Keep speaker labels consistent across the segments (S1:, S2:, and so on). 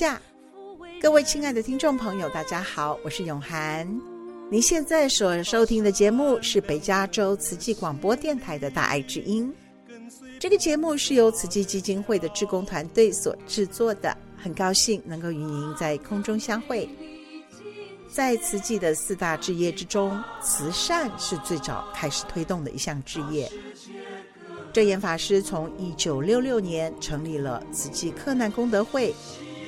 S1: 下。各位亲爱的听众朋友，大家好，我是永涵。您现在所收听的节目是北加州慈济广播电台的大爱之音。这个节目是由慈济基金会的志工团队所制作的，很高兴能够与您在空中相会。在慈济的四大志业之中，慈善是最早开始推动的一项志业。证严法师从一九六六年成立了慈济克难功德会，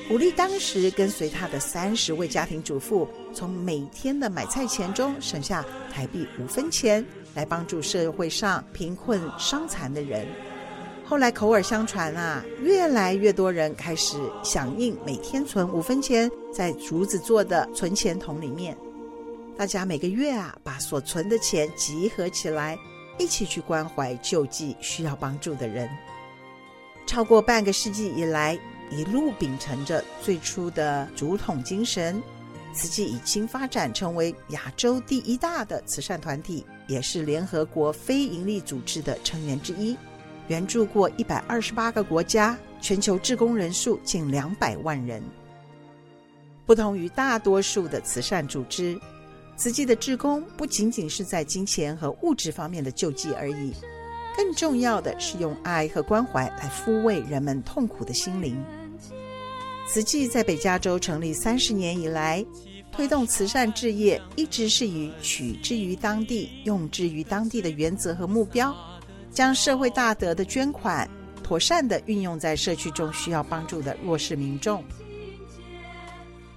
S1: 鼓励当时跟随他的三十位家庭主妇，从每天的买菜钱中省下台币五分钱，来帮助社会上贫困伤残的人。后来口耳相传啊，越来越多人开始响应，每天存五分钱在竹子做的存钱筒里面，大家每个月啊，把所存的钱集合起来。一起去关怀救济需要帮助的人。超过半个世纪以来，一路秉承着最初的竹筒精神，慈济已经发展成为亚洲第一大的慈善团体，也是联合国非营利组织的成员之一，援助过一百二十八个国家，全球志工人数近两百万人。不同于大多数的慈善组织。慈济的志工不仅仅是在金钱和物质方面的救济而已，更重要的是用爱和关怀来抚慰人们痛苦的心灵。慈济在北加州成立三十年以来，推动慈善志业一直是以取之于当地、用之于当地的原则和目标，将社会大德的捐款妥善地运用在社区中需要帮助的弱势民众。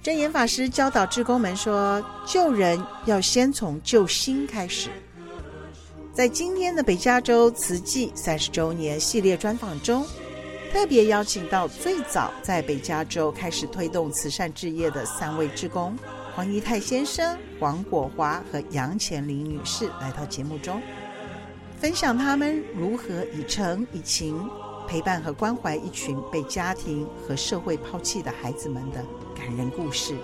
S1: 真言法师教导志工们说：“救人要先从救心开始。”在今天的北加州慈济三十周年系列专访中，特别邀请到最早在北加州开始推动慈善置业的三位志工：黄宜泰先生、黄果华和杨干玲女士来到节目中，分享他们如何以诚以情陪伴和关怀一群被家庭和社会抛弃的孩子们的。感人故事，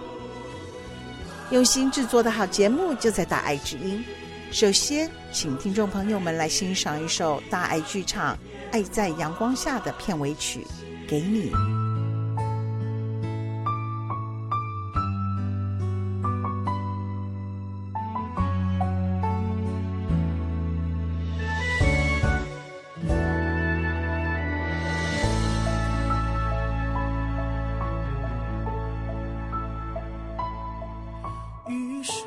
S1: 用心制作的好节目就在大爱之音。首先，请听众朋友们来欣赏一首大爱剧场《爱在阳光下》的片尾曲，给你。
S2: 雨水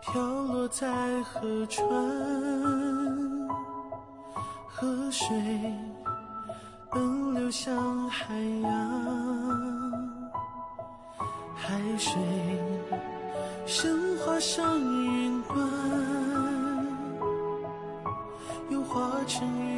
S2: 飘落在河川，河水奔流向海洋，海水升华上云端，又化成雨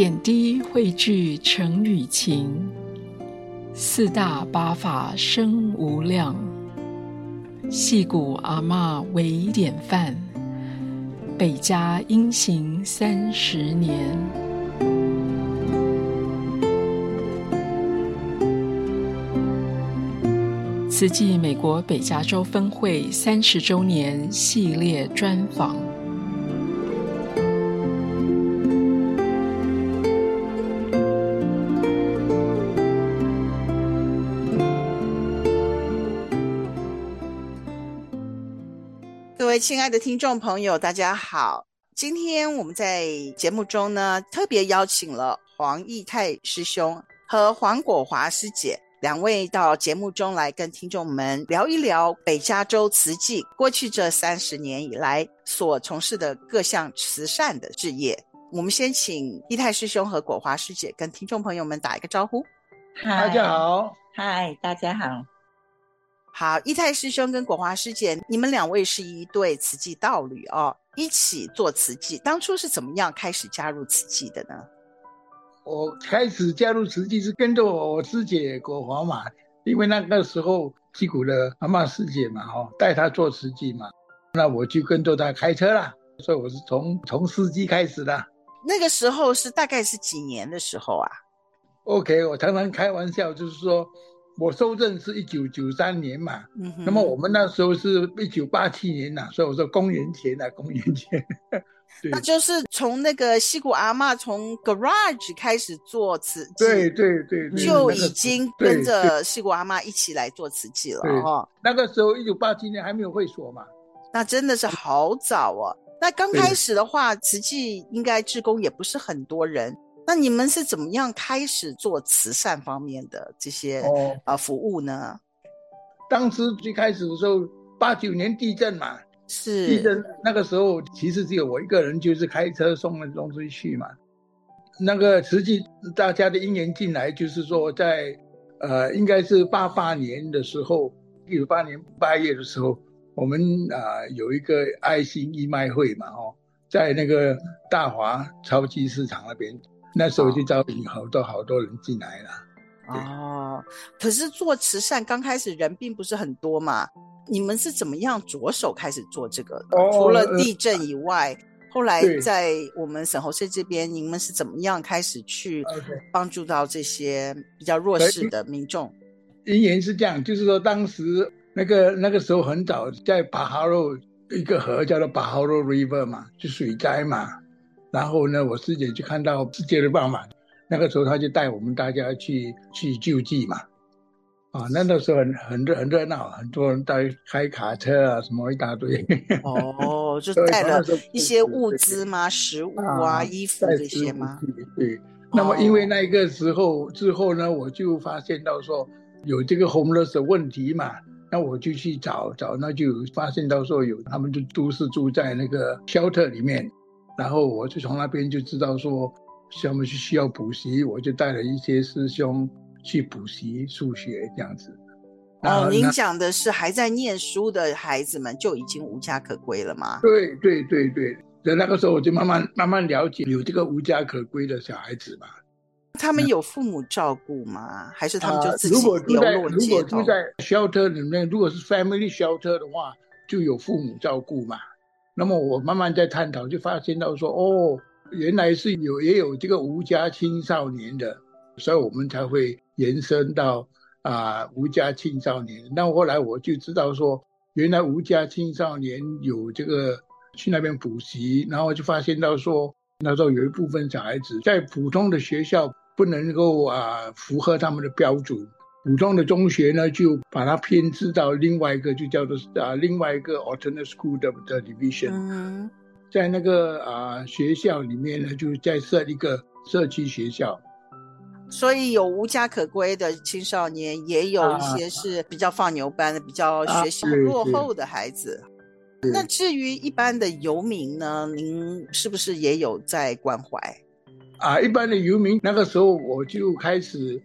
S3: 点滴汇聚成雨情，四大八法生无量，戏骨阿嬷为典范，北家英行三十年。慈济美国北加州分会三十周年系列
S4: 专访。亲爱的听众朋友，大家好！今天我们在节目中呢，特别邀请了黄义泰师兄和黄果华师姐两位到节目中来，跟听众们聊一聊北加州慈济过去这三十年以来所从事的各项慈善的事业。我们先请义泰师兄和果华师姐跟听众朋友们打一个招呼。
S5: 嗨，大家好。
S6: 嗨，大家好。
S4: 好，一太师兄跟果华师姐，你们两位是一对慈济道侣哦，一起做慈济。当初是怎么样开始加入慈济的呢？
S5: 我开始加入慈济是跟着我师姐果华嘛，因为那个时候击鼓的阿嬷师姐嘛，哈，带她做慈济嘛，那我就跟着她开车啦，所以我是从从司机开始的。
S4: 那个时候是大概是几年的时候啊
S5: ？OK，我常常开玩笑，就是说。我受任是一九九三年嘛，嗯、那么我们那时候是一九八七年呐、啊，所以我说公元前呐、啊，公元前。对，
S4: 那就是从那个西谷阿嬷从 garage 开始做瓷器，
S5: 对对对，对，
S4: 就已经跟着西谷阿嬷一起来做瓷器了哈。
S5: 那个时候一九八七年还没有会所嘛，
S4: 那真的是好早哦。那刚开始的话，瓷器应该志工也不是很多人。那你们是怎么样开始做慈善方面的这些啊服务呢？
S5: 当时最开始的时候，八九年地震嘛，
S4: 是
S5: 地震那个时候，其实只有我一个人，就是开车送了东西去嘛。那个实际大家的因缘进来，就是说在呃，应该是八八年的时候，一九八年八月的时候，我们啊、呃、有一个爱心义卖会嘛，哦，在那个大华超级市场那边。那时候就招引好多好多人进来了。
S4: 哦，可是做慈善刚开始人并不是很多嘛，你们是怎么样着手开始做这个的？哦，除了地震以外，呃，后来在我们沈侯社这边，你们是怎么样开始去帮助到这些比较弱势的民众？
S5: 因缘是这样，就是说当时那个那个时候很早，在巴哈罗一个河叫做巴哈罗 River 嘛，就水灾嘛。然后呢，我师姐就看到世界的办法，那个时候他就带我们大家去去救济嘛，啊，那那时候很很热很热闹，很多人在开卡车啊，什么一大堆。
S4: 哦，就带了一些物资吗？食物啊，啊衣服这些吗？
S5: 对。对。那么因为那个时候、哦、之后呢，我就发现到说有这个 homeless 的问题嘛，那我就去找找，那就发现到说有他们就都是住在那个 shelter 里面。然后我就从那边就知道说，他们是需要补习，我就带了一些师兄去补习数学这样子。
S4: 哦，您讲的是还在念书的孩子们就已经无家可归了吗？
S5: 对对对对，在那个时候我就慢慢慢慢了解有这个无家可归的小孩子嘛。
S4: 他们有父母照顾吗？还是他们就自己流落街头？
S5: 如果住在 shelter 里面，如果是 family shelter 的话，就有父母照顾嘛。那么我慢慢在探讨，就发现到说，哦，原来是有也有这个无家青少年的，所以我们才会延伸到啊、呃、无家青少年。那后来我就知道说，原来无家青少年有这个去那边补习，然后就发现到说，那时候有一部分小孩子在普通的学校不能够啊符合他们的标准，普通的中学呢就把它编制到另外一个就叫做啊另外一个 alternate school 的的 division，
S4: 嗯，
S5: 在那个啊学校里面呢就再设一个社区学校。
S4: 所以有无家可归的青少年，也有一些是比较放牛班的，啊、比较学习落后的孩子。啊、那至于一般的游民呢，您是不是也有在关怀？
S5: 啊，一般的游民，那个时候我就开始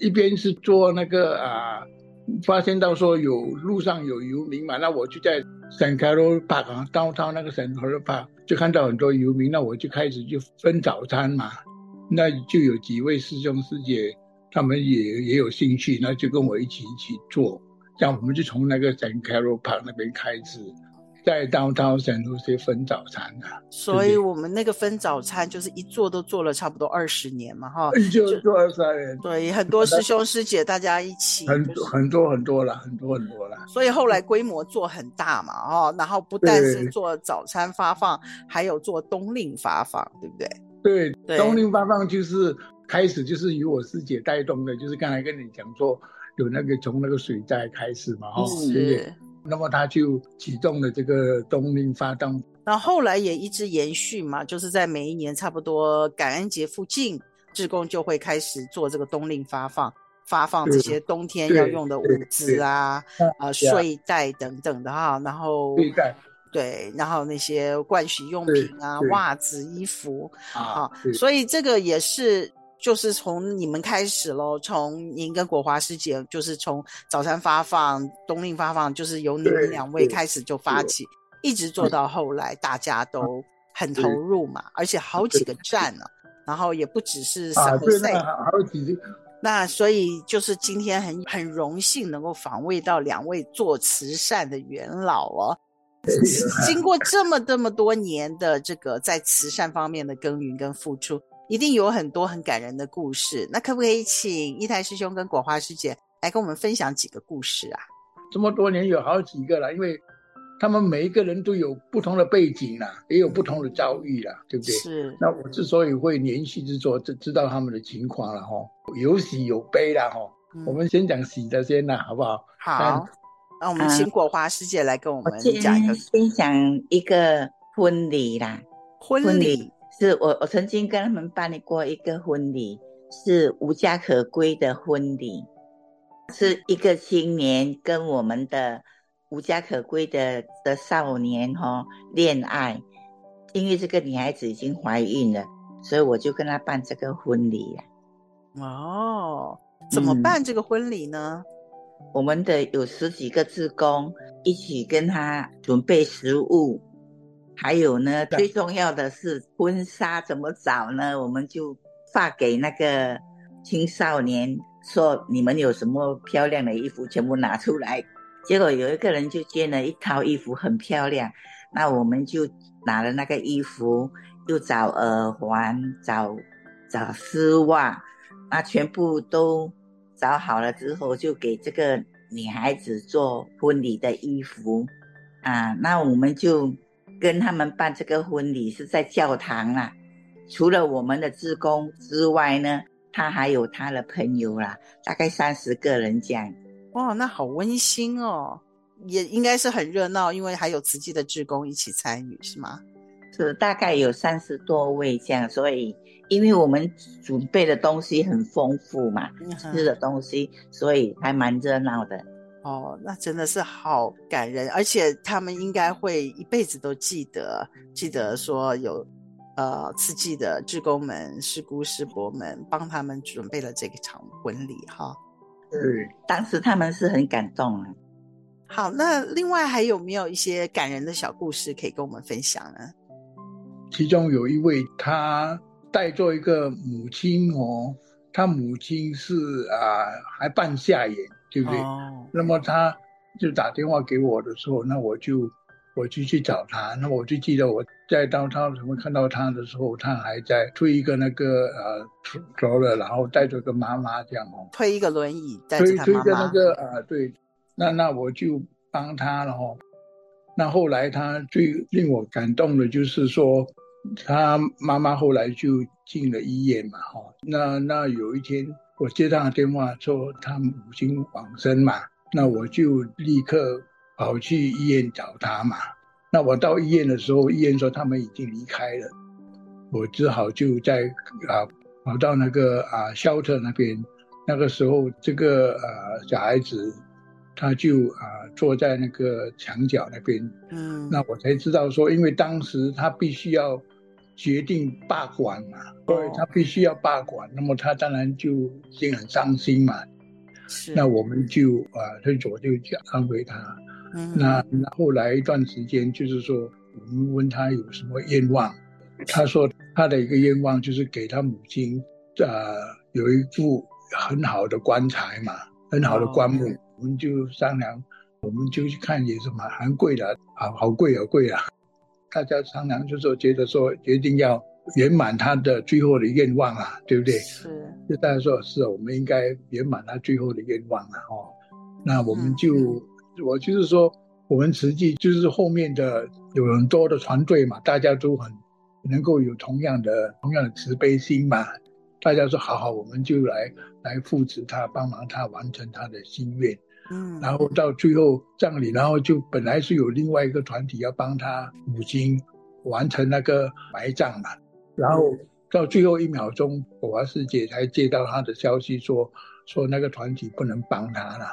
S5: 一边是做那个啊，发现到说有路上有游民嘛，那我就在 San Carlos Park，到到那个 San Carlos Park 就看到很多游民，那我就开始就分早餐嘛。那就有几位师兄师姐，他们也也有兴趣，那就跟我一起一起做。这样我们就从那个 San Carlos Park 那边开始，在 Downtown San Jose 分早餐啊。
S4: 所以我们那个分早餐就是一做都做了差不多二十年嘛，哈，
S5: 就做二十年。
S4: 对，很多师兄师姐大家一起，
S5: 很多很多很多了，很多很多了。
S4: 所以后来规模做很大嘛，哦，然后不但是做早餐发放，还有做冬令发放，对不对？
S5: 对，冬令发放就是开始就是由我师姐带动的，就是刚才跟你讲说有那个从那个水灾开始嘛，哈，是。那么他就启动了这个冬令发放，
S4: 然后后来也一直延续嘛，就是在每一年差不多感恩节附近，志工就会开始做这个冬令发放，发放这些冬天要用的物资啊，啊，睡袋等等的哈，然后睡袋。对，然后那些盥洗用品啊、袜子、衣服啊，所以这个也是，就是从你们开始喽，从您跟果华师姐，就是从早餐发放、冬令发放，就是由你们两位开始就发起，一直做到后来，大家都很投入嘛，而且好几个站呢、啊，然后也不只是三个赛，
S5: 好几个。
S4: 那所以就是今天很很荣幸能够访问到两位做慈善的元老哦。经过这么这么多年的这个在慈善方面的耕耘跟付出，一定有很多很感人的故事。那可不可以请一台师兄跟果花师姐来跟我们分享几个故事啊？
S5: 这么多年有好几个了，因为他们每一个人都有不同的背景啦，也有不同的遭遇啦，对不对？
S4: 是。
S5: 那我之所以会联系之作，就知道他们的情况了哈，有喜有悲了哈。嗯、我们先讲喜的先啦，好不好？
S4: 好。那我们请果花师姐来跟我们讲一个、
S6: 啊、分享一个婚礼啦。
S4: 婚礼
S6: 是我我曾经跟他们办理过一个婚礼，是无家可归的婚礼，是一个青年跟我们的无家可归的的少年哈、哦、恋爱，因为这个女孩子已经怀孕了，所以我就跟他办这个婚礼了。
S4: 哦，怎么办这个婚礼呢？嗯
S6: 我们的有十几个志工一起跟他准备食物，还有呢，最重要的是婚纱怎么找呢？我们就发给那个青少年说：“你们有什么漂亮的衣服，全部拿出来。”结果有一个人就捐了一套衣服，很漂亮。那我们就拿了那个衣服，又找耳环，找找丝袜，那全部都。找好了之后，就给这个女孩子做婚礼的衣服啊。那我们就跟他们办这个婚礼是在教堂啦。除了我们的职工之外呢，他还有他的朋友啦，大概三十个人这样。
S4: 哇，那好温馨哦，也应该是很热闹，因为还有慈济的职工一起参与，是吗？
S6: 是，大概有三十多位这样，所以。因为我们准备的东西很丰富嘛，吃的东西，所以还蛮热闹的。
S4: 哦，那真的是好感人，而且他们应该会一辈子都记得，记得说有呃慈济的志工们、师姑师伯们帮他们准备了这一场婚礼哈。
S6: 嗯，当时他们是很感动啊。
S4: 好，那另外还有没有一些感人的小故事可以跟我们分享呢？
S5: 其中有一位他。带做一个母亲哦，他母亲是啊，还半下眼，对不对？哦。那么他就打电话给我的时候，那我就我就去找他。那我就记得我在当他什么看到他的时候，他还在推一个那个呃走了，然后带着个妈妈这样哦，
S4: 推一个轮椅。
S5: 推推着那个啊，对。那那我就帮他了哦。那后来他最令我感动的就是说，他妈妈后来就进了医院嘛，哈。那那有一天我接到电话说他母亲往生嘛，那我就立刻跑去医院找他嘛。那我到医院的时候，医院说他们已经离开了，我只好就在啊跑到那个啊 shelter 那边。那个时候，这个呃小孩子。他就啊、呃、坐在那个墙角那边，嗯，那我才知道说，因为当时他必须要决定罢管嘛，所以，他必须要罢管，那么他当然就已经很伤心嘛。是，那我们就啊，所以我就去安慰他。嗯，那那后来一段时间，就是说我们问他有什么愿望，他说他的一个愿望就是给他母亲啊、呃、有一副很好的棺材嘛，很好的棺木。哦我们就商量，我们就去看也是蛮蛮贵的，好好贵好贵啊！大家商量就说觉得说决定要圆满他的最后的愿望啊，对不对？是。就大家说是，我们应该圆满他最后的愿望了哦。那我们就，嗯、我就是说，我们实际就是后面的有很多的团队嘛，大家都很能够有同样的同样的慈悲心嘛。大家说好好，我们就来来扶持他，帮忙他完成他的心愿。嗯，然后到最后葬礼，然后就本来是有另外一个团体要帮他母亲完成那个埋葬嘛。然后到最后一秒钟，果娃师姐才接到他的消息说，说那个团体不能帮他了。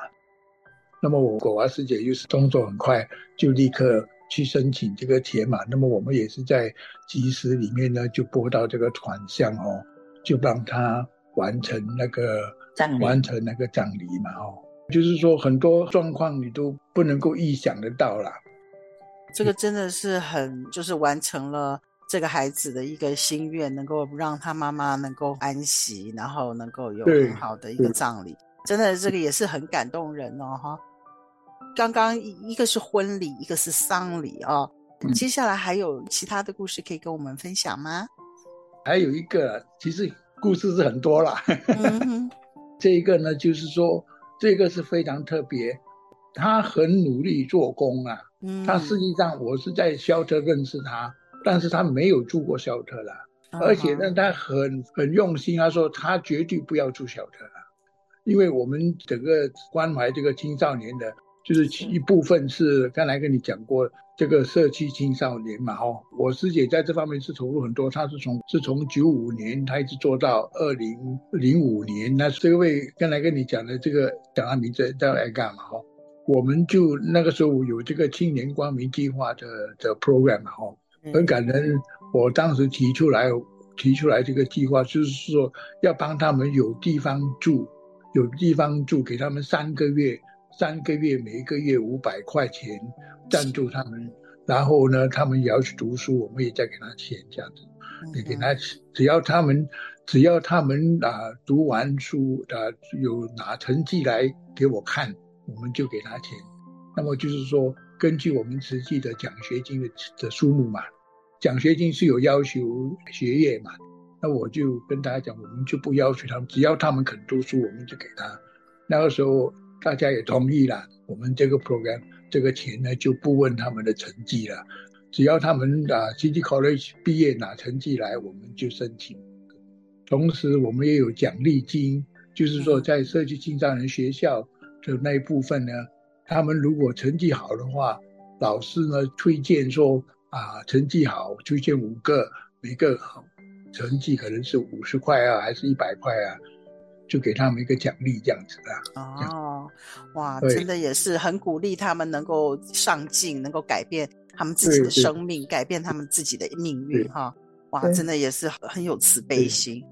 S5: 那么我果娃师姐又是动作很快，就立刻去申请这个铁马。那么我们也是在及时里面呢，就拨到这个款项哦。就帮他完成那个葬，完成那个葬礼嘛，哦，就是说很多状况你都不能够预想得到啦。
S1: 这个真的是很，就是完成了这个孩子的一个心愿，能够让他妈妈能够安息，然后能够有很好的一个葬礼，真的这个也是很感动人哦，哈。刚刚一个是婚礼，一个是丧礼哦，接下来还有其他的故事可以跟我们分享吗？
S5: 还有一个，其实故事是很多啦。这一个呢，就是说，这个是非常特别，他很努力做工啊。他实际上我是在肖特认识他，但是他没有住过肖特啦。而且呢，他很很用心，他说他绝对不要住肖特啦，因为我们整个关怀这个青少年的。就是一部分是刚才跟你讲过这个社区青少年嘛，哦，我师姐在这方面是投入很多，她是从是从九五年，她一直做到二零零五年。那这位刚才跟你讲的这个讲他名字叫来干嘛？哦，我们就那个时候有这个青年光明计划的的 program 嘛，哦，很感人。我当时提出来提出来这个计划，就是说要帮他们有地方住，有地方住，给他们三个月。三个月，每一个月五百块钱赞助他们，然后呢，他们也要去读书，我们也在给他钱，这样子，也给他，只要他们，只要他们啊读完书啊有拿成绩来给我看，我们就给他钱。那么就是说，根据我们实际的奖学金的的数目嘛，奖学金是有要求学业嘛，那我就跟大家讲，我们就不要求他们，只要他们肯读书，我们就给他。那个时候。大家也同意了，我们这个 program 这个钱呢就不问他们的成绩了，只要他们啊 City College 毕业拿成绩来，我们就申请。同时我们也有奖励金，就是说在社区青少年学校的那一部分呢，他们如果成绩好的话，老师呢推荐说啊成绩好，推荐五个，每个好成绩可能是五十块啊，还是一百块啊。就给他们一个奖励，这样子的
S1: 哦，哇，真的也是很鼓励他们能够上进，能够改变他们自己的生命，改变他们自己的命运哈。哇，真的也是很有慈悲心。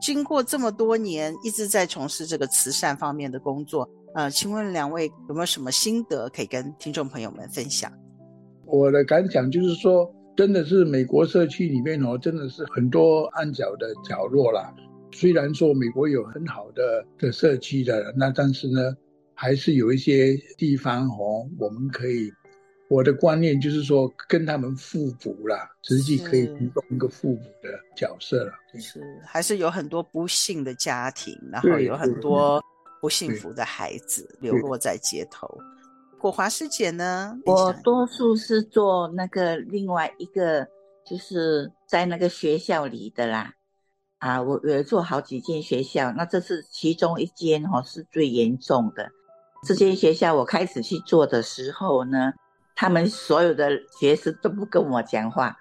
S1: 经过这么多年一直在从事这个慈善方面的工作，呃，请问两位有没有什么心得可以跟听众朋友们分享？
S5: 我的感想就是说，真的是美国社区里面哦，真的是很多暗角的角落啦。虽然说美国有很好的的社区的，那但是呢，还是有一些地方哦，我们可以，我的观念就是说跟他们互补啦，实际可以提供一个互补的角色了。
S1: 是，还是有很多不幸的家庭，然后有很多不幸福的孩子流落在街头。
S4: 果华师姐呢？
S6: 我多数是做那个另外一个，就是在那个学校里的啦。啊，我有做好几间学校，那这是其中一间哈，是最严重的。这间学校我开始去做的时候呢，他们所有的学生都不跟我讲话，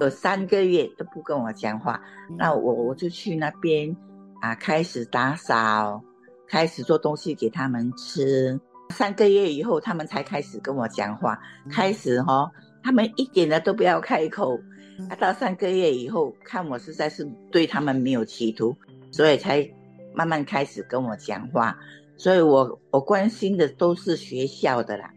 S6: 有三个月都不跟我讲话。那我我就去那边啊，开始打扫，开始做东西给他们吃。三个月以后，他们才开始跟我讲话，开始哈，他们一点的都不要开口。啊，到三个月以后，看我实在是对他们没有企图，所以才慢慢开始跟我讲话。所以我我关心的都是学校的啦，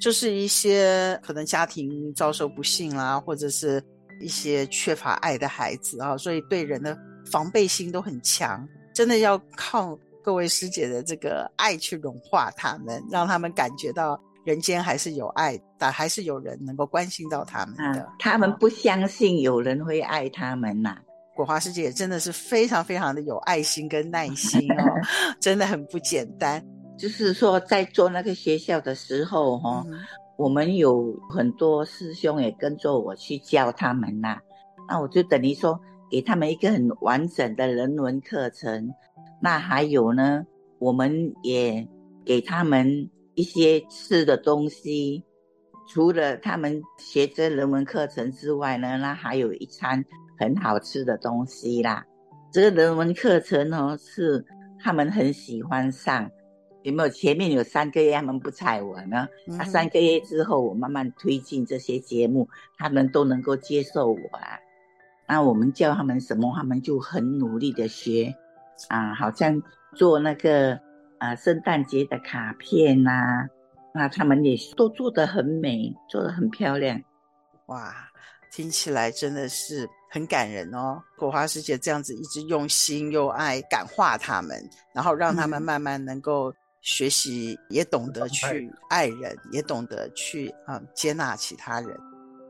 S4: 就是一些可能家庭遭受不幸啦，或者是一些缺乏爱的孩子啊，所以对人的防备心都很强，真的要靠各位师姐的这个爱去融化他们，让他们感觉到。人间还是有爱，但还是有人能够关心到他们的。
S6: 啊、他们不相信有人会爱他们呐、啊。
S4: 果华师姐真的是非常非常的有爱心跟耐心哦，真的很不简单。
S6: 就是说，在做那个学校的时候，哈、嗯，我们有很多师兄也跟着我去教他们呐、啊。那我就等于说，给他们一个很完整的人文课程。那还有呢，我们也给他们。一些吃的东西，除了他们学这人文课程之外呢，那还有一餐很好吃的东西啦。这个人文课程哦，是他们很喜欢上。有没有？前面有三个月他们不睬我呢？那、嗯啊、三个月之后，我慢慢推进这些节目，他们都能够接受我啊。那我们教他们什么，他们就很努力的学啊，好像做那个。啊，圣诞节的卡片呐、啊，那他们也都做得很美，做得很漂亮，
S4: 哇，听起来真的是很感人哦。果华师姐这样子一直用心又爱感化他们，然后让他们慢慢能够学习，嗯、也懂得去爱人，也懂得去嗯接纳其他人。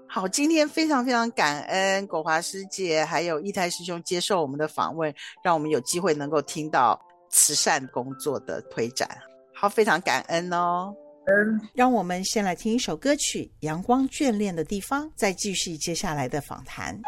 S4: 好，今天非常非常感恩果华师姐还有义泰师兄接受我们的访问，让我们有机会能够听到。慈善工作的推展，好，非常感恩哦。嗯，让我们先来听一首歌曲《阳光眷恋的地方》，再继续接下来的访谈。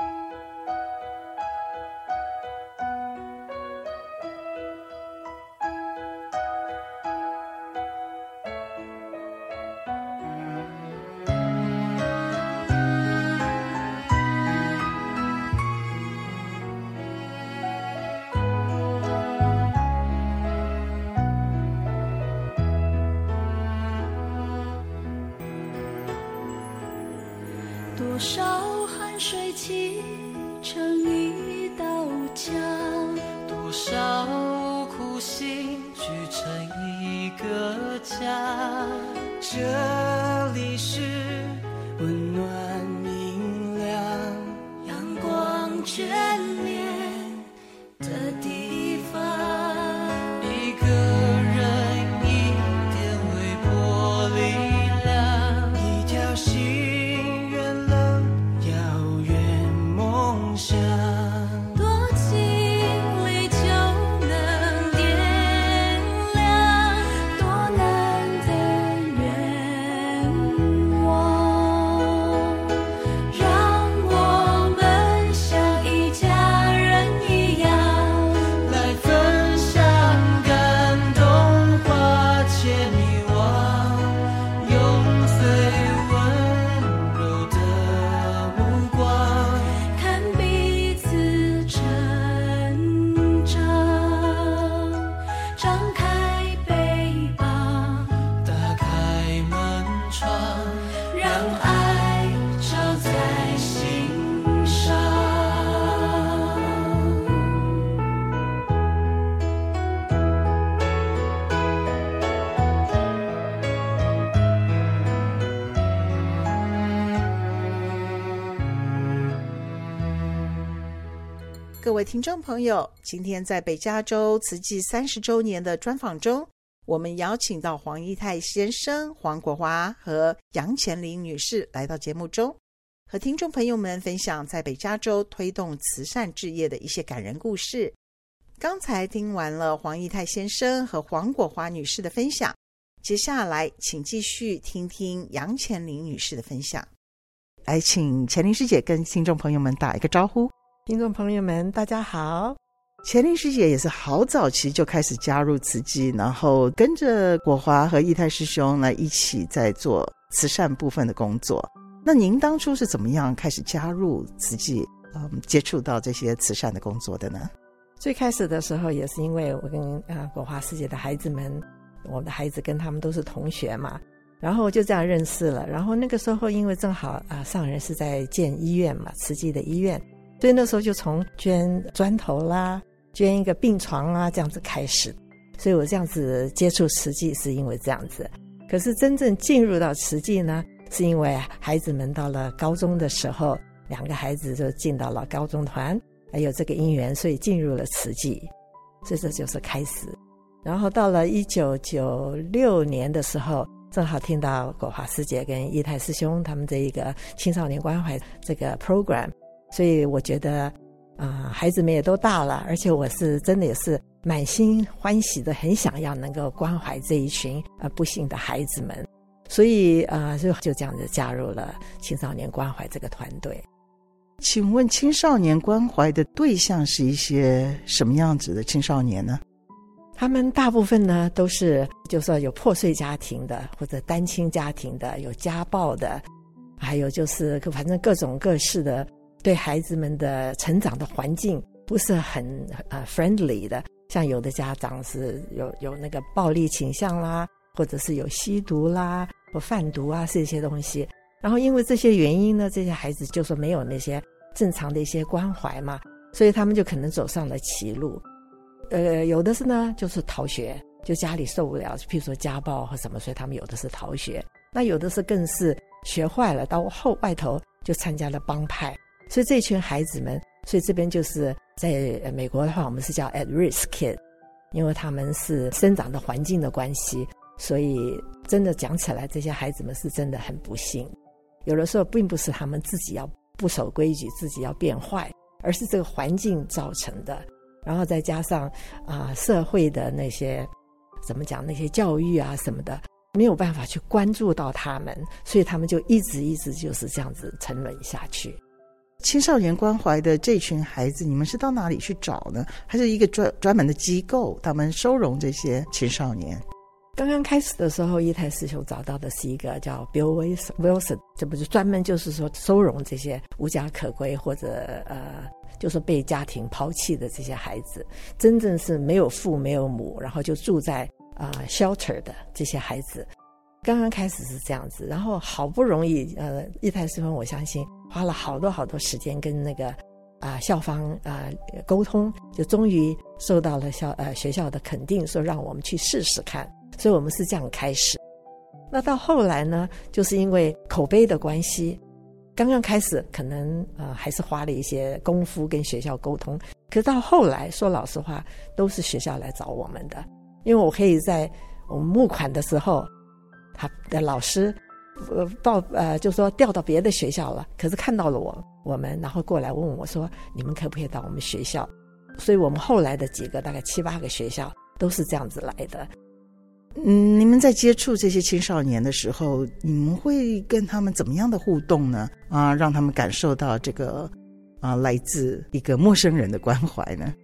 S4: 听众朋友，今天在北加州慈济三十周年的专访中，我们邀请到黄义泰先生、黄国华和杨乾林女士来到节目中，和听众朋友们分享在北加州推动慈善置业的一些感人故事。刚才听完了黄义泰先生和黄国华女士的分享，
S1: 接下来，请继续听听杨乾林女士的分享。来，请乾林师姐跟听众朋友们打一个招呼。
S7: 听众朋友们，大家好。
S1: 干琳师姐也是好早期就开始加入慈济，然后跟着果华和义泰师兄来一起在做慈善部分的工作。那您当初是怎么样开始加入慈济，嗯，接触到这些慈善的工作的呢？
S7: 最开始的时候也是因为我跟啊果华师姐的孩子们。我的孩子跟他们都是同学嘛，然后就这样认识了。然后那个时候，因为正好啊，上人是在建医院嘛，慈济的医院，所以那时候就从捐砖头啦，捐一个病床啊这样子开始。所以我这样子接触慈济是因为这样子。可是真正进入到慈济呢，是因为孩子们到了高中的时候，两个孩子就进到了高中团，还有这个因缘，所以进入了慈济。所以这就是开始。然后到了一九九六年的时候，正好听到国华师姐跟义泰师兄他们这一个青少年关怀这个 program，所以我觉得啊、呃，孩子们也都大了，而且我是真的也是满心欢喜的，很想要能够关怀这一群呃不幸的孩子们，所以啊、呃，就就这样子加入了青少年关怀这个团队。
S1: 请问青少年关怀的对象是一些什么样子的青少年呢？
S7: 他们大部分呢都是，就说有破碎家庭的，或者单亲家庭的，有家暴的，还有就是反正各种各式的，对孩子们的成长的环境不是很呃 friendly 的。像有的家长是有有那个暴力倾向啦，或者是有吸毒啦或贩毒啊这些东西。然后因为这些原因呢，这些孩子就说没有那些正常的一些关怀嘛，所以他们就可能走上了歧路。呃，有的是呢，就是逃学，就家里受不了，譬如说家暴或什么，所以他们有的是逃学。那有的是更是学坏了，到后外头就参加了帮派。所以这群孩子们，所以这边就是在美国的话，我们是叫 at risk kid，因为他们是生长的环境的关系，所以真的讲起来，这些孩子们是真的很不幸。有的时候并不是他们自己要不守规矩，自己要变坏，而是这个环境造成的。然后再加上啊、社会的那些怎么讲，那些教育啊什么的，没有办法去关注到他们，所以他们就一直一直就是这样子沉沦下去。
S1: 青少年关怀的这群孩子，你们是到哪里去找呢？还是一个专专门的机构，他们收容这些青少年？
S7: 刚刚开始的时候，义泰师兄找到的是一个叫 Bill Wilson，这不是专门就是说收容这些无家可归或者呃。就是被家庭抛弃的这些孩子，真正是没有父没有母，然后就住在啊、shelter 的这些孩子，刚刚开始是这样子，然后好不容易呃，义泰师兄我相信花了好多好多时间跟那个啊、校方啊、沟通，就终于受到了校呃学校的肯定，说让我们去试试看，所以我们是这样开始。那到后来呢，就是因为口碑的关系。刚刚开始可能呃还是花了一些功夫跟学校沟通，可到后来说老实话，都是学校来找我们的，因为我可以在我们募款的时候，他的老师呃报呃就说调到别的学校了，可是看到了我我们，然后过来问我说，你们可不可以到我们学校？所以我们后来的几个大概七八个学校都是这样子来的。
S1: 嗯，你们在接触这些青少年的时候，你们会跟他们怎么样的互动呢？啊，让他们感受到这个啊来自一个陌生人的关怀呢？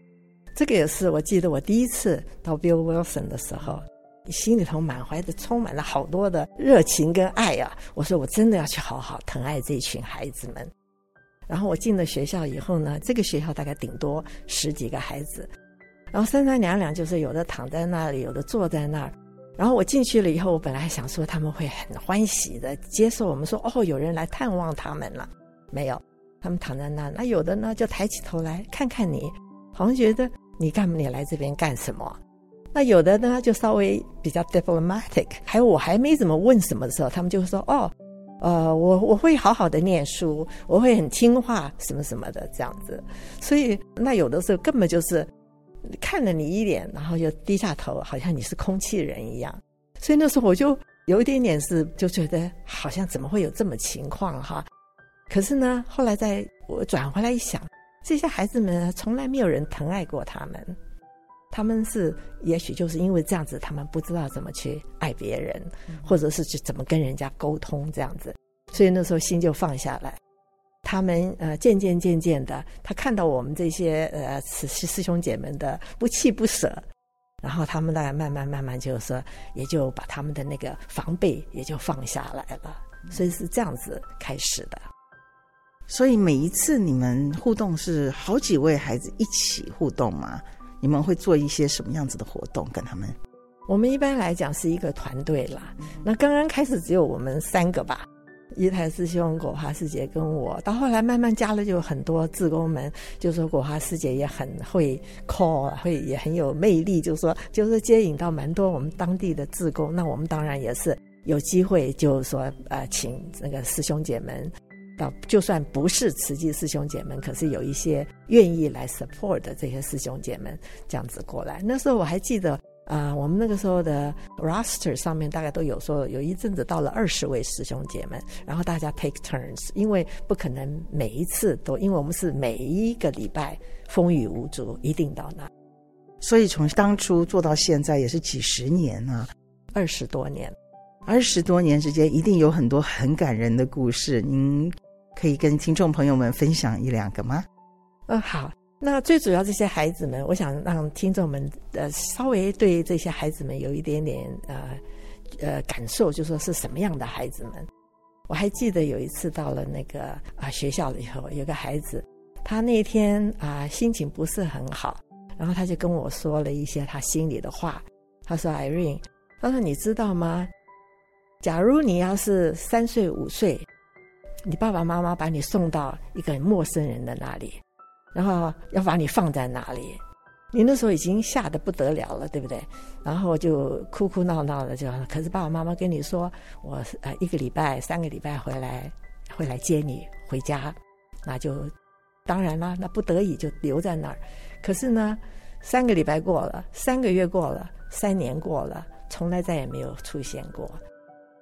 S7: 这个也是，我记得我第一次到 Bill Wilson 的时候，心里头满怀的充满了好多的热情跟爱啊！我说我真的要去好好疼爱这群孩子们。然后我进了学校以后呢，这个学校大概顶多十几个孩子，然后三三两两就是有的躺在那里，有的坐在那儿。然后我进去了以后，我本来想说他们会很欢喜的接受我们说，说哦，有人来探望他们了。没有，他们躺在那，那有的呢就抬起头来看看你，好像觉得你干嘛，你来这边干什么？那有的呢就稍微比较 diplomatic，还有我还没怎么问什么的时候，他们就说哦，呃，我我会好好的念书，我会很听话，什么什么的这样子。所以那有的时候根本就是。看了你一眼，然后就低下头，好像你是空气人一样。所以那时候我就有一点点是，就觉得好像怎么会有这么情况哈？可是呢，后来在我转回来一想，这些孩子们从来没有人疼爱过他们，他们是也许就是因为这样子，他们不知道怎么去爱别人，或者是去怎么跟人家沟通这样子，所以那时候心就放下来。他们呃渐渐渐渐的，他看到我们这些呃慈禧师兄姐们的不弃不舍，然后他们大概慢慢慢慢就是说，也就把他们的那个防备也就放下来了，所以是这样子开始的。
S1: 所以每一次你们互动是好几位孩子一起互动吗？你们会做一些什么样子的活动跟他们？
S7: 我们一般来讲是一个团队啦。那刚刚开始只有我们三个吧，一台师兄、果花师姐跟我。到后来慢慢加了，就很多志工们，就说果花师姐也很会 call，会也很有魅力，就说就是接引到蛮多我们当地的志工。那我们当然也是有机会，就是说呃，请那个师兄姐们。就算不是慈济师兄姐们，可是有一些愿意来 support 的这些师兄姐们这样子过来。那时候我还记得，啊、我们那个时候的 roster 上面大概都有说，有一阵子到了二十位师兄姐们，然后大家 take turns，因为不可能每一次都，因为我们是每一个礼拜风雨无阻，一定到那。
S1: 所以从当初做到现在也是几十年啊，
S7: 二十多年，
S1: 二十多年之间一定有很多很感人的故事。您。可以跟听众朋友们分享一两个吗？
S7: 嗯、好。那最主要这些孩子们，我想让听众们呃稍微对这些孩子们有一点点呃呃感受，就说是什么样的孩子们。我还记得有一次到了那个啊、学校里头，有个孩子，他那天啊、心情不是很好，然后他就跟我说了一些他心里的话。他说：“Irene，他说你知道吗？假如你要是三岁五岁。”你爸爸妈妈把你送到一个陌生人的那里，然后要把你放在那里，你那时候已经吓得不得了了，对不对？然后就哭哭闹闹的，就可是爸爸妈妈跟你说，我呃一个礼拜、三个礼拜回来会来接你回家，那就当然啦，那不得已就留在那儿。可是呢，三个礼拜过了，三个月过了，三年过了，从来再也没有出现过。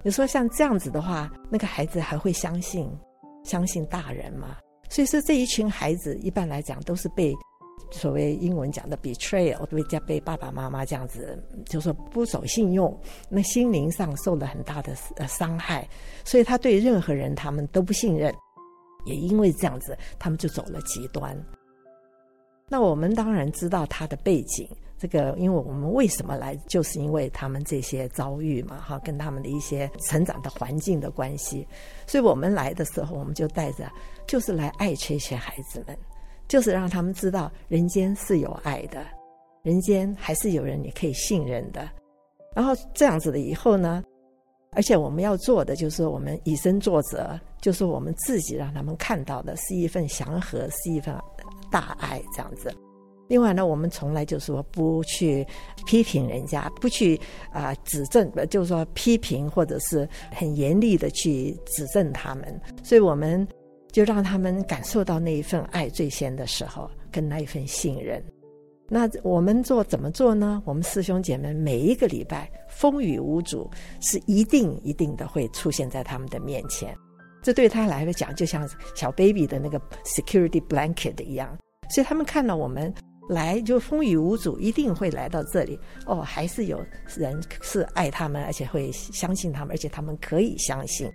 S7: 你说像这样子的话，那个孩子还会相信相信大人吗？所以说这一群孩子一般来讲都是被所谓英文讲的 betrayal，被家被爸爸妈妈这样子，就说不守信用，那心灵上受了很大的伤害，所以他对任何人他们都不信任，也因为这样子，他们就走了极端。那我们当然知道他的背景。这个，因为我们为什么来，就是因为他们这些遭遇嘛，哈，跟他们的一些成长的环境的关系，所以我们来的时候，我们就带着，就是来爱这些孩子们，就是让他们知道人间是有爱的，人间还是有人你可以信任的。然后这样子的以后呢，而且我们要做的就是我们以身作则，就是我们自己让他们看到的是一份祥和，是一份大爱，这样子。另外呢，我们从来就是说不去批评人家，不去啊、指正，就是说批评或者是很严厉的去指正他们，所以我们就让他们感受到那一份爱最先的时候，跟那一份信任。那我们做怎么做呢？我们师兄姐妹每一个礼拜风雨无阻，是一定一定的会出现在他们的面前。这对他来讲，就像小 baby 的那个 security blanket 一样，所以他们看到我们。来就风雨无阻，一定会来到这里哦。还是有人是爱他们，而且会相信他们，而且他们可以相信。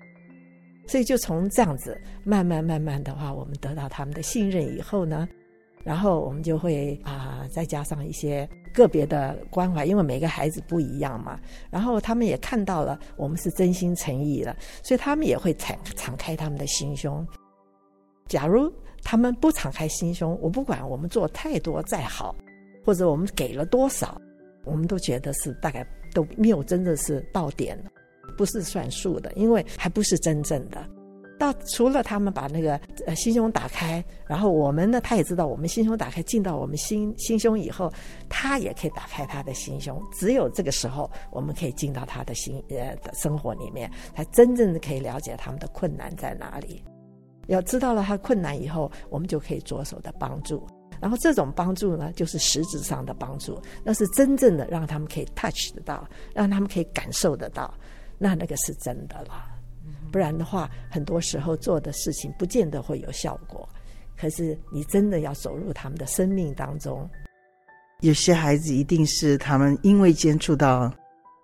S7: 所以就从这样子慢慢慢慢的话，我们得到他们的信任以后呢，然后我们就会啊、再加上一些个别的关怀，因为每个孩子不一样嘛。然后他们也看到了我们是真心诚意的，所以他们也会敞敞开他们的心胸。假如。他们不敞开心胸，我不管我们做太多再好，或者我们给了多少，我们都觉得是大概都没有真的是到点了，不是算数的，因为还不是真正的。到除了他们把那个呃心胸打开，然后我们呢，他也知道我们心胸打开进到我们心心胸以后，他也可以打开他的心胸。只有这个时候，我们可以进到他的心呃的生活里面，才真正的可以了解他们的困难在哪里。要知道了他困难以后，我们就可以着手的帮助。然后这种帮助呢，就是实质上的帮助，那是真正的让他们可以 touch 得到，让他们可以感受得到，那那个是真的了。不然的话，很多时候做的事情不见得会有效果。可是你真的要走入他们的生命当中，
S1: 有些孩子一定是他们因为接触到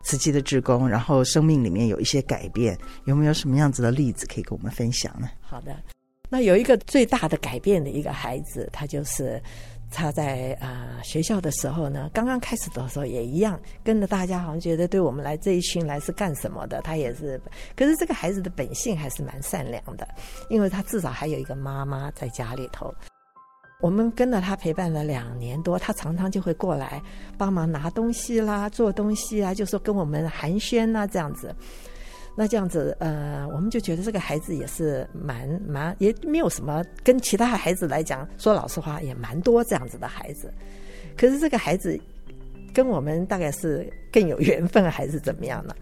S1: 慈济的志工，然后生命里面有一些改变，有没有什么样子的例子可以跟我们分享呢？
S7: 好的，那有一个最大的改变的一个孩子，他就是。他在啊、呃、学校的时候呢，刚刚开始的时候也一样，跟着大家好像觉得对我们来这一群来是干什么的，他也是。可是这个孩子的本性还是蛮善良的，因为他至少还有一个妈妈在家里头。我们跟着他陪伴了两年多，他常常就会过来帮忙拿东西啦、做东西啊，就说跟我们寒暄啊这样子。那这样子，呃，我们就觉得这个孩子也是蛮蛮，也没有什么跟其他孩子来讲，说老实话也蛮多这样子的孩子。可是这个孩子跟我们大概是更有缘分，还是怎么样呢？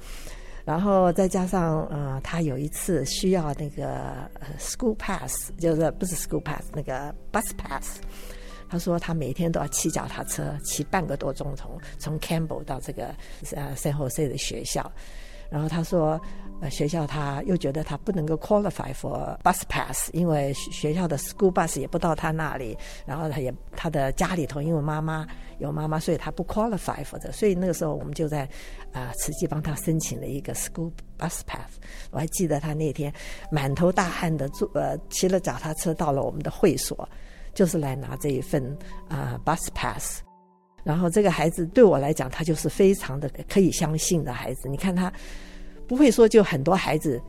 S7: 然后再加上，呃，他有一次需要那个 school pass，就是不是 school pass，那个 bus pass。他说他每天都要骑脚踏车，骑半个多钟头，从 Campbell 到这个呃 San Jose 的学校。然后他说，呃，学校他又觉得他不能够 qualify for bus pass，因为学校的 school bus 也不到他那里。然后他也他的家里头因为妈妈有妈妈，所以他不 qualify for 的。所以那个时候我们就在啊、呃，慈济帮他申请了一个 school bus pass。我还记得他那天满头大汗的坐呃骑了脚踏车到了我们的会所，就是来拿这一份啊、bus pass。然后这个孩子对我来讲，他就是非常的可以相信的孩子。你看他不会说，就很多孩子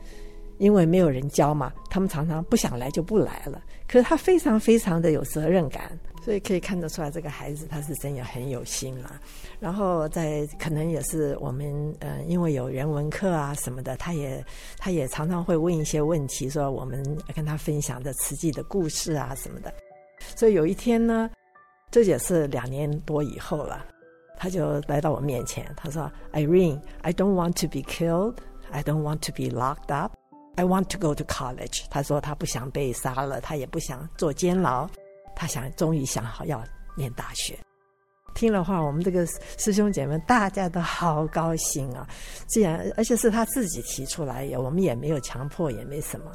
S7: 因为没有人教嘛，他们常常不想来就不来了。可是他非常非常的有责任感，所以可以看得出来，这个孩子他是真的很有心了。然后在可能也是我们呃，因为有人文课啊什么的，他也他也常常会问一些问题，说我们跟他分享的慈济的故事啊什么的。所以有一天呢。这也是两年多以后了，他就来到我面前，他说：“Irene, I don't want to be killed. I don't want to be locked up. I want to go to college.” 他说他不想被杀了，他也不想坐监牢，他想终于想好要念大学。听了话，我们这个师兄姐妹大家都好高兴啊！既然而且是他自己提出来，也我们也没有强迫，也没什么。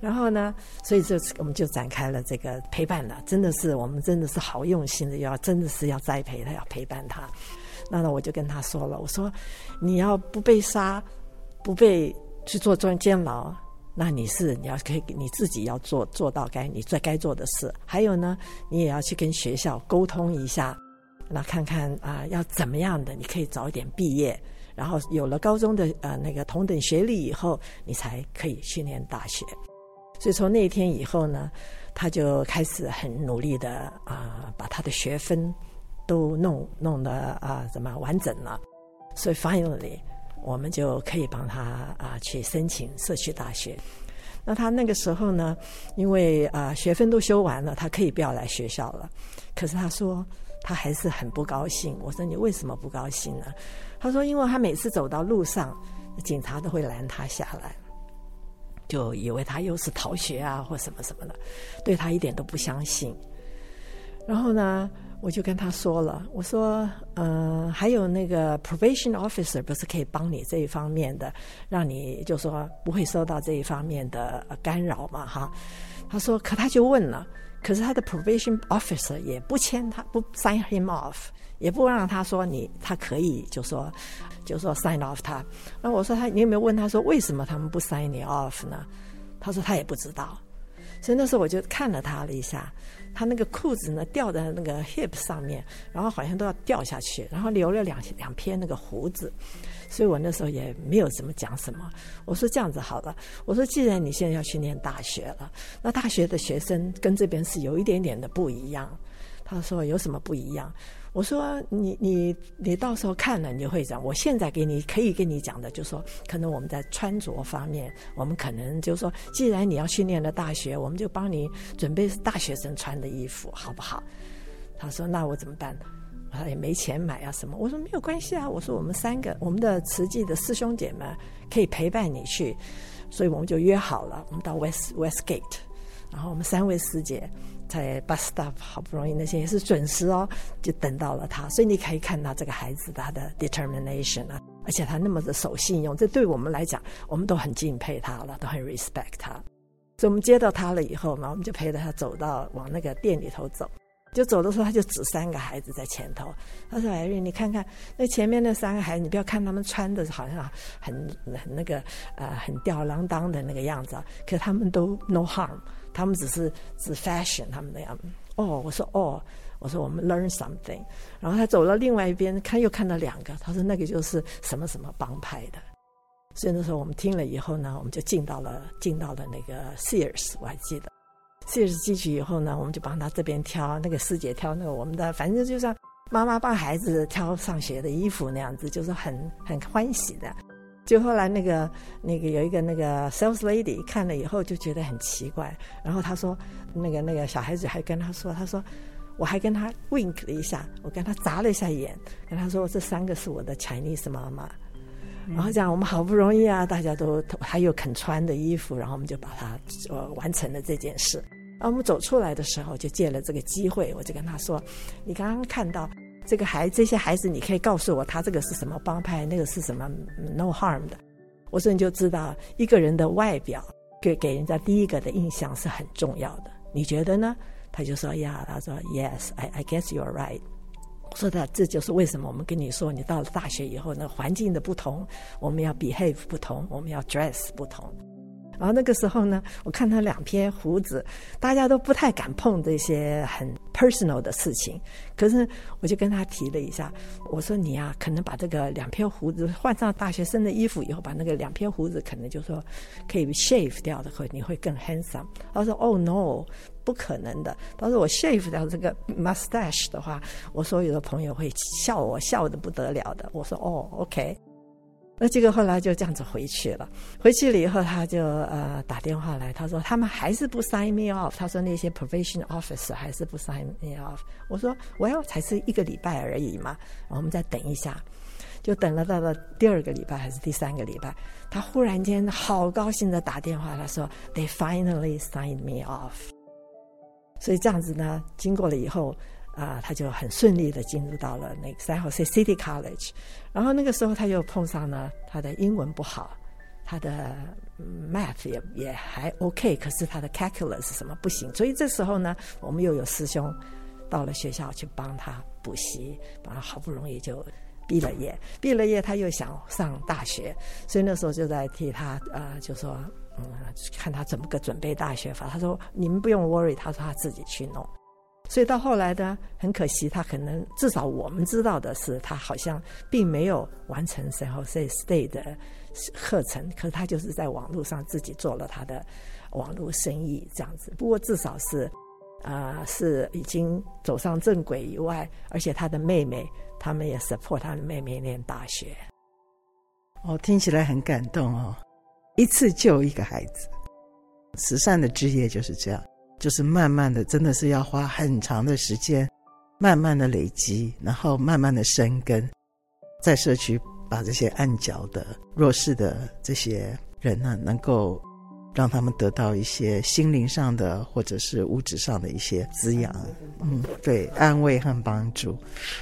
S7: 然后呢，所以这次我们就展开了这个陪伴了，真的是我们真的是好用心的，要真的是要栽培他，要陪伴他。那呢，我就跟他说了，我说你要不被杀，不被去做专监牢，那你是你要可以你自己要做做到该你最该做的事。还有呢，你也要去跟学校沟通一下，那看看啊、要怎么样的，你可以早一点毕业，然后有了高中的呃那个同等学历以后，你才可以去念大学。所以从那一天以后呢，他就开始很努力的啊、把他的学分都弄弄得啊、怎么完整了。所以 finally 我们就可以帮他啊、去申请社区大学。那他那个时候呢，因为啊、学分都修完了，他可以不要来学校了。可是他说他还是很不高兴。我说你为什么不高兴呢？他说因为他每次走到路上，警察都会拦他下来。就以为他又是逃学啊，或什么什么的，对他一点都不相信。然后呢，我就跟他说了，我说，嗯、呃，还有那个 probation officer 不是可以帮你这一方面的，让你就说不会受到这一方面的干扰嘛，哈。他说，可他就问了，可是他的 probation officer 也不签他，不 sign him off，也不让他说你，他可以就说。就说 sign off 他，那我说他，你有没有问他说为什么他们不 sign 你 off 呢？他说他也不知道，所以那时候我就看了他了一下，他那个裤子呢掉在那个 hip 上面，然后好像都要掉下去，然后留了两两片那个胡子，所以我那时候也没有怎么讲什么。我说这样子好了，我说既然你现在要去念大学了，那大学的学生跟这边是有一点点的不一样。他说有什么不一样？我说你你你到时候看了你就会讲。我现在给你可以跟你讲的，就是说可能我们在穿着方面，我们可能就是说，既然你要训练了大学，我们就帮你准备大学生穿的衣服，好不好？他说那我怎么办？我说也没钱买啊什么？我说没有关系啊。我说我们三个我们的慈济的师兄姐们可以陪伴你去，所以我们就约好了，我们到 West Westgate，然后我们三位师姐。在 bus stop 好不容易，那些也是准时哦，就等到了他。所以你可以看到这个孩子他的 determination 啊，而且他那么的守信用，这对我们来讲，我们都很敬佩他了，都很 respect 他。所以我们接到他了以后嘛，我们就陪着他走到往那个店里头走。就走的时候，他就指三个孩子在前头。他说：“艾瑞，你看看那前面那三个孩子，你不要看他们穿的好像很很那个呃很吊郎当的那个样子，可他们都 no harm，他们只是只 fashion 他们那样。哦，我说哦，我说我们 learn something。然后他走到另外一边，看又看到两个，他说那个就是什么什么帮派的。所以那时候我们听了以后呢，我们就进到了进到了那个 Sears，我还记得。” Sears 进去以后呢，我们就帮他这边挑，那个师姐挑那个我们的，反正就像妈妈帮孩子挑上学的衣服那样子，就是很很欢喜的。就后来那个那个有一个那个 sales lady 看了以后就觉得很奇怪，然后他说那个那个小孩子还跟他说，他说我还跟他 wink 了一下，我跟他眨了一下眼，跟他说这三个是我的 Chinese 妈妈。然后这样我们好不容易啊，大家都还有肯穿的衣服，然后我们就把它呃完成了这件事。然后我们走出来的时候，就借了这个机会，我就跟他说：“你刚刚看到这个孩这些孩子，你可以告诉我他这个是什么帮派，那个是什么 no harm 的。”我说：“你就知道一个人的外表给给人家第一个的印象是很重要的。你觉得呢？”他就说：“呀，他说 Yes，I I guess you're right。”我说的这就是为什么我们跟你说，你到了大学以后呢，环境的不同，我们要 behave 不同，我们要 dress 不同。然后那个时候呢，我看他两撇胡子，大家都不太敢碰这些很 personal 的事情。可是我就跟他提了一下，我说你呀、啊，可能把这个两撇胡子换上大学生的衣服以后，把那个两撇胡子可能就说可以 shave 掉的，会你会更 handsome。他说：“Oh no，不可能的。”他说：“我 shave 掉这个 mustache 的话，我所有的朋友会笑我，笑得不得了的。”我说：“哦，OK。”那结果后来就这样子回去了。回去了以后，他就呃打电话来，他说他们还是不 sign me off。他说那些 probation office 还是不 sign me off。我说我要才是一个礼拜而已嘛，我们再等一下。就等了到了第二个礼拜还是第三个礼拜，他忽然间好高兴的打电话，他说 they finally sign me off。所以这样子呢，经过了以后。啊，他就很顺利的进入到了那个 San Jose City College，然后那个时候他又碰上了他的英文不好，他的 math 也也还 OK，可是他的 calculus 什么不行，所以这时候呢，我们又有师兄到了学校去帮他补习，帮他好不容易就毕了业，毕了业他又想上大学，所以那时候就在替他呃，就说嗯，看他怎么个准备大学法，他说你们不用 worry，他说他自己去弄。所以到后来呢，很可惜，他可能至少我们知道的是，他好像并没有完成 San Jose State 的课程，可是他就是在网络上自己做了他的网络生意这样子。不过至少是，啊、是已经走上正轨以外，而且他的妹妹，他们也 support 他的妹妹念大学。
S1: 哦，听起来很感动哦，一次救一个孩子，慈善的职业就是这样。就是慢慢的，真的是要花很长的时间，慢慢的累积，然后慢慢的生根，在社区把这些暗角的弱势的这些人呢，能够让他们得到一些心灵上的或者是物质上的一些滋养，嗯，对，安慰和帮助。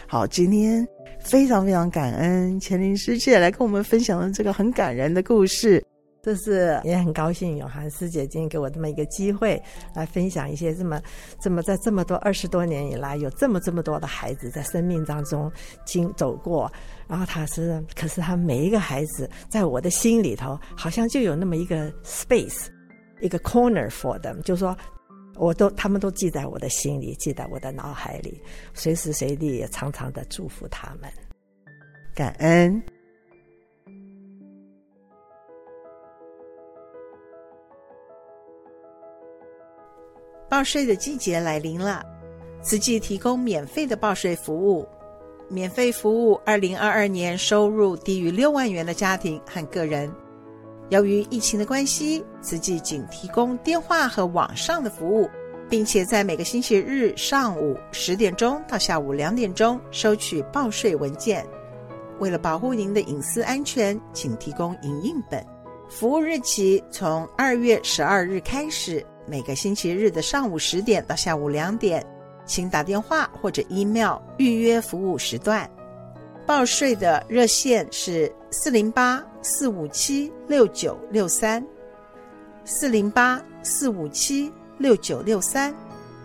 S1: 好，今天非常非常感恩乾林师姐来跟我们分享了这个很感人的故事。
S7: 这是也很高兴，永涵师姐今天给我这么一个机会，来分享一些这么这么在这么多二十多年以来，有这么这么多的孩子在生命当中经走过，然后他是，可是他每一个孩子在我的心里头，好像就有那么一个 space，一个 corner for them，就是说，我都他们都记在我的心里，记在我的脑海里，随时随地也常常的祝福他们，
S1: 感恩。报税的季节来临了，慈济提供免费的报税服务。免费服务二零二二年收入低于六万元的家庭和个人。由于疫情的关系，慈济仅提供电话和网上的服务，并且在每个星期日上午十点钟到下午两点钟收取报税文件。为了保护您的隐私安全，请提供影印本。服务日期从二月十二日开始。每个星期日的上午十点到下午两点，请打电话或者 email 预约服务时段。报税的热线是四零八四五七六九六三，四零八四五七六九六三，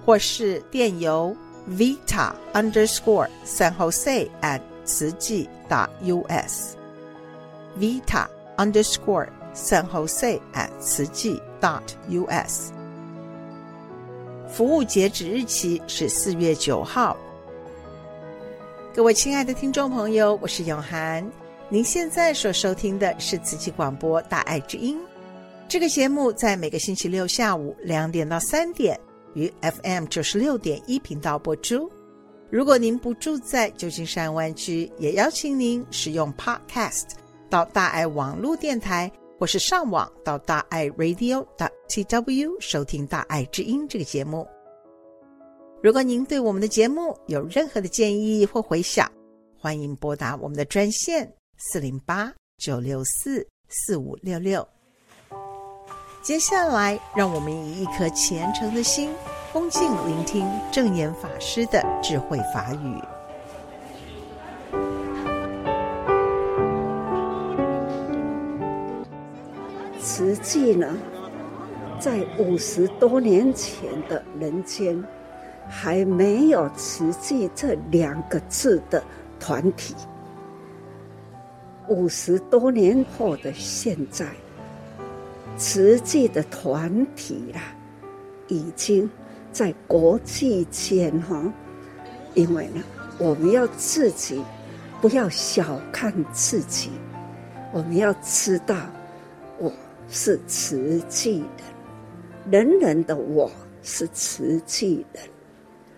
S1: 或是电邮 Vita underscore San Jose at 慈济打 us Vita underscore San Jose at 慈济 dot us 服务截止日期是四月九号。各位亲爱的听众朋友，我是永涵。您现在所收听的是慈济广播《大爱之音》这个节目，在每个星期六下午两点到三点于 FM 九十六点一频道播出。如果您不住在旧金山湾区，也邀请您使用 Podcast 到大爱网络电台，或是上网到大爱 Radio tw 收听《大爱之音》这个节目。如果您对我们的节目有任何的建议或回响，欢迎拨打我们的专线四零八九六四四五六六。接下来，让我们以一颗虔诚的心。恭敬聆听正言法师的智慧法语。
S8: 实际呢，在五十多年前的人间，还没有“慈济”这两个字的团体。五十多年后的现在，慈济的团体啦，已经。在国际间，哈，因为呢，我们要自己不要小看自己，我们要知道是慈济人，人人的我是慈济人，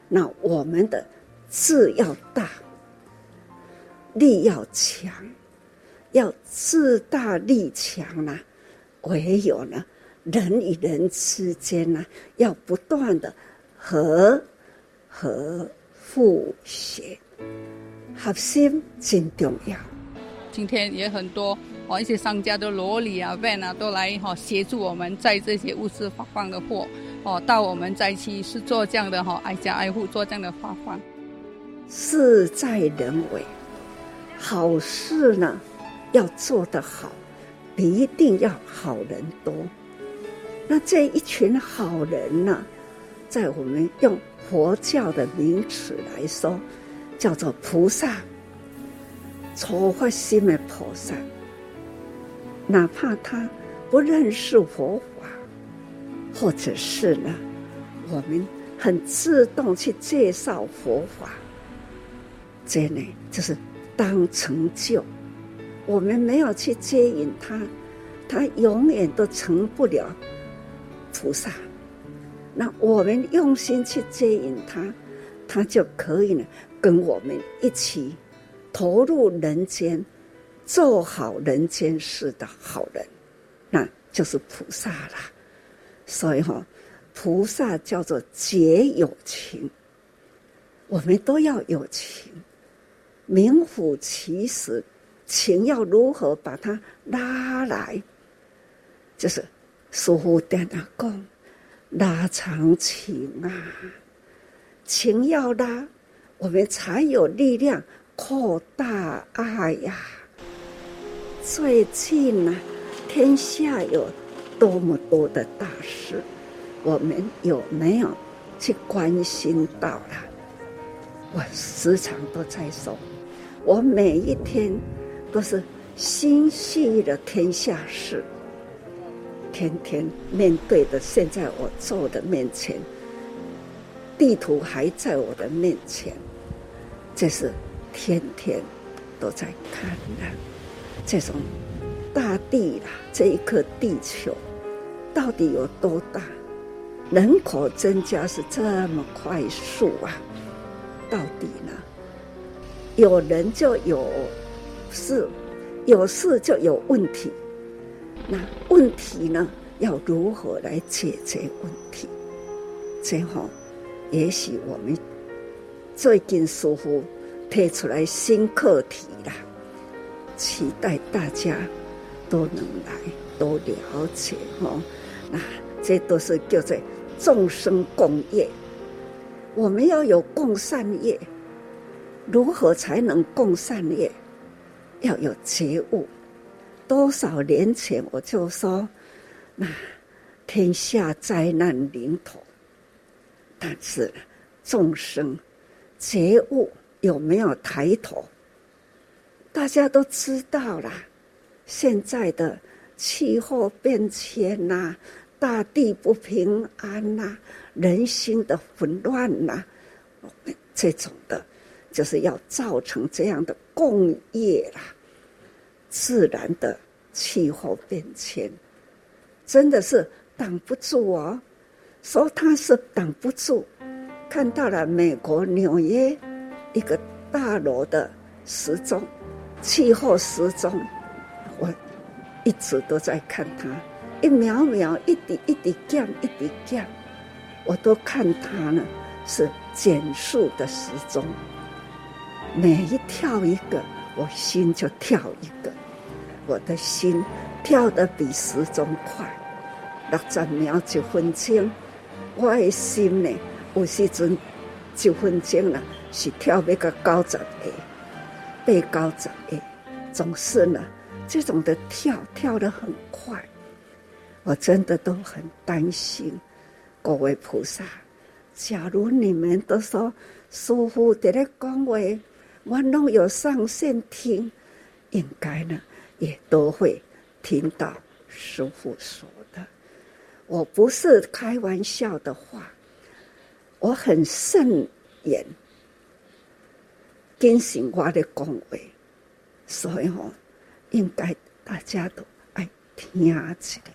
S8: 那我们的志要大，力要强，要自大力强呢，唯有呢。人与人之间呢，要不断的和和互协，合心真重要。
S9: 今天也很多哦，一些商家的罗里啊、van 啊，都来哈协助我们在这些物资发放的货哦，到我们灾区是做这样的哈，挨家挨户做这样的发放。
S8: 事在人为，好事呢要做得好，一定要好人多。那这一群好人呢，在我们用佛教的名词来说，叫做菩萨，初发心的菩萨。哪怕他不认识佛法，或者是呢，我们很自动去介绍佛法，这呢就是当成就。我们没有去接引他，他永远都成不了。菩萨，那我们用心去接引他，他就可以呢，跟我们一起投入人间，做好人间事的好人，那就是菩萨啦。所以哈，菩萨叫做结有情，我们都要有情，名副其实，情要如何把它拉来，就是。师父在那讲，拉长情啊，情要拉，我们才有力量扩大爱呀。最近呢，天下有多么多的大事，我们有没有去关心到了？我时常都在说，我每一天都是心系着天下事。天天面对的，现在我坐的面前，地图还在我的面前，这是天天都在看的。这种大地啦，这一颗地球到底有多大？人口增加是这么快速啊！到底呢？有人就有事，有事就有问题。那问题呢？要如何来解决问题？最后，也许我们最近似乎提出来新课题啦，期待大家都能来都了解哦。那这都是叫做众生共业，我们要有共善业。如何才能共善业？要有觉悟。多少年前我就说，那天下灾难临头，但是众生觉悟有没有抬头？大家都知道啦，现在的气候变迁呐、大地不平安呐、人心的混乱呐、啊，这种的，就是要造成这样的共业啦。自然的气候变迁，真的是挡不住哦。说它是挡不住。看到了美国纽约一个大楼的时钟，气候时钟，我一直都在看它，一秒秒一滴一滴降，一滴降，我都看它呢，是减速的时钟，每一跳一个，我心就跳一个，我的心跳得比时钟快，六十秒一分钟，我的心呢？有时阵一分钟了，是跳那个高十下，被高十下，总是呢，这种的跳跳得很快，我真的都很担心各位菩萨。假如你们都说师父在那讲话，我拢有上线听，应该呢也都会听到师父说的。我不是开玩笑的话。我很慎言，谨慎我的讲话，所以吼，应该大家都爱听起来，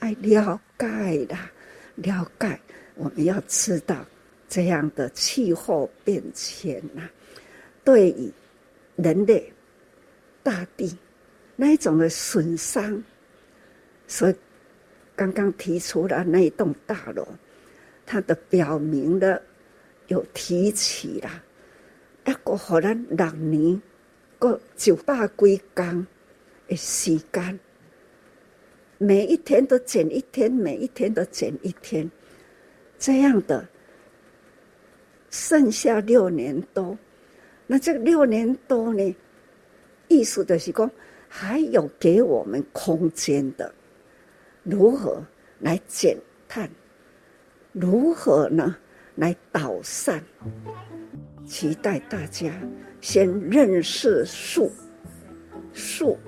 S8: 爱了解啦，了解。我们要知道这样的气候变迁呐，对于人类、大地那一种的损伤，所以刚刚提出了那一栋大楼。它的表明的有提起啦，一个可能六年个九百几工的时间，每一天都减一天，每一天都减一天，这样的剩下六年多，那这六年多呢？意思就是说，还有给我们空间的，如何来减碳？如何呢？来导善，期待大家先认识树，树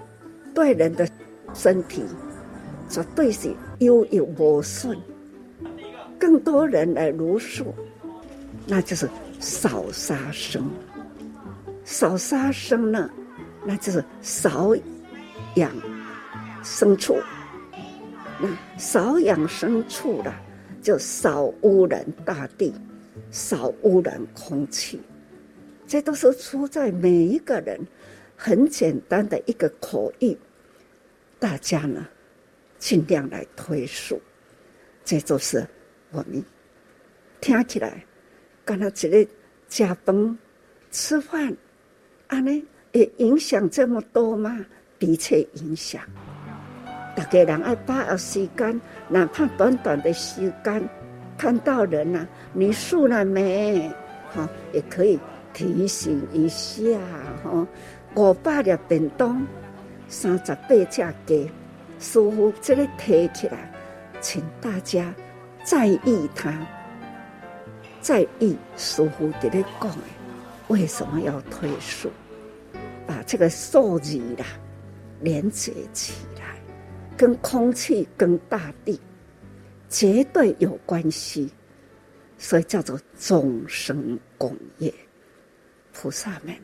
S8: 对人的身体绝对是有益无损。更多人来如树，那就是少杀生。少杀生呢，那就是少养牲畜。那少养牲畜了。就少污染大地，少污染空气，这都是出在每一个人很简单的一个口语。大家呢，尽量来推述，这就是我们听起来，刚才这个加班吃饭，啊呢也影响这么多吗？的确影响。大家人爱把握时间，哪怕短短的时间，看到人呐、啊，你数了没？哈，也可以提醒一下哈。五百粒便当，三十八只鸡，师傅这里提起来，请大家在意它，在意师傅这里讲的，为什么要推数？把这个数字啦连接起来。跟空气、跟大地绝对有关系，所以叫做众生共业。菩萨们，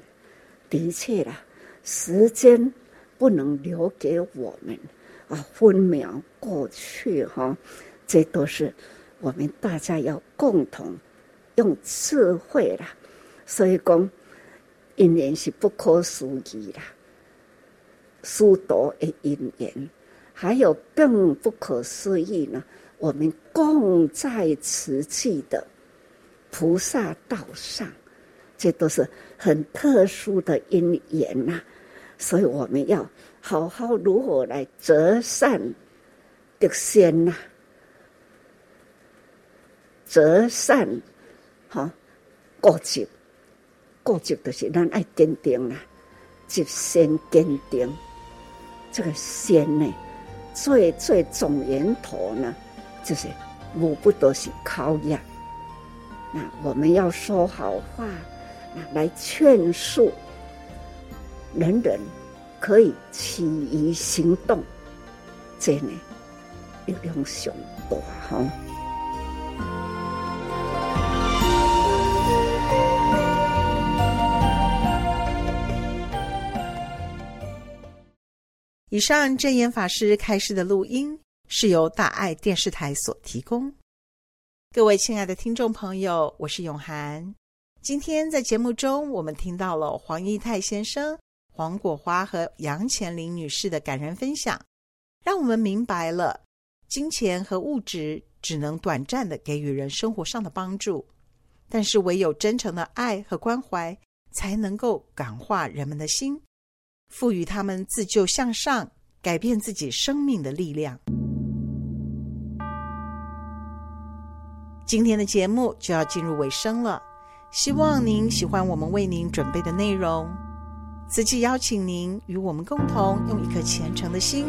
S8: 的确啦，时间不能留给我们啊，分秒过去哈，这都是我们大家要共同用智慧啦。所以讲，因缘是不可思议啦，殊多的因缘。还有更不可思议呢，我们共在此际的菩萨道上，这都是很特殊的因缘呐。所以我们要好好如何来择善得先呐？择善，哈，固执，固执就是咱爱坚定啦，就先坚定，这个先呢？最最总源头呢，就是无不都是考验。那我们要说好话，那来劝说，人人可以起于行动，这呢力量上大哈。
S1: 以上正言法师开示的录音是由大爱电视台所提供。各位亲爱的听众朋友，我是永涵。今天在节目中，我们听到了黄义泰先生、黄果花和杨干玲女士的感人分享，让我们明白了金钱和物质只能短暂的给予人生活上的帮助，但是唯有真诚的爱和关怀，才能够感化人们的心，赋予他们自救向上、改变自己生命的力量。今天的节目就要进入尾声了，希望您喜欢我们为您准备的内容。慈济邀请您与我们共同用一颗虔诚的心，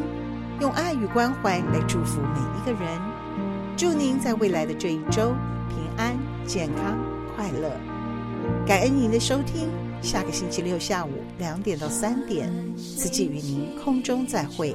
S1: 用爱与关怀来祝福每一个人。祝您在未来的这一周平安、健康、快乐。感恩您的收听，下个星期六下午两点到三点，慈济与您空中再会。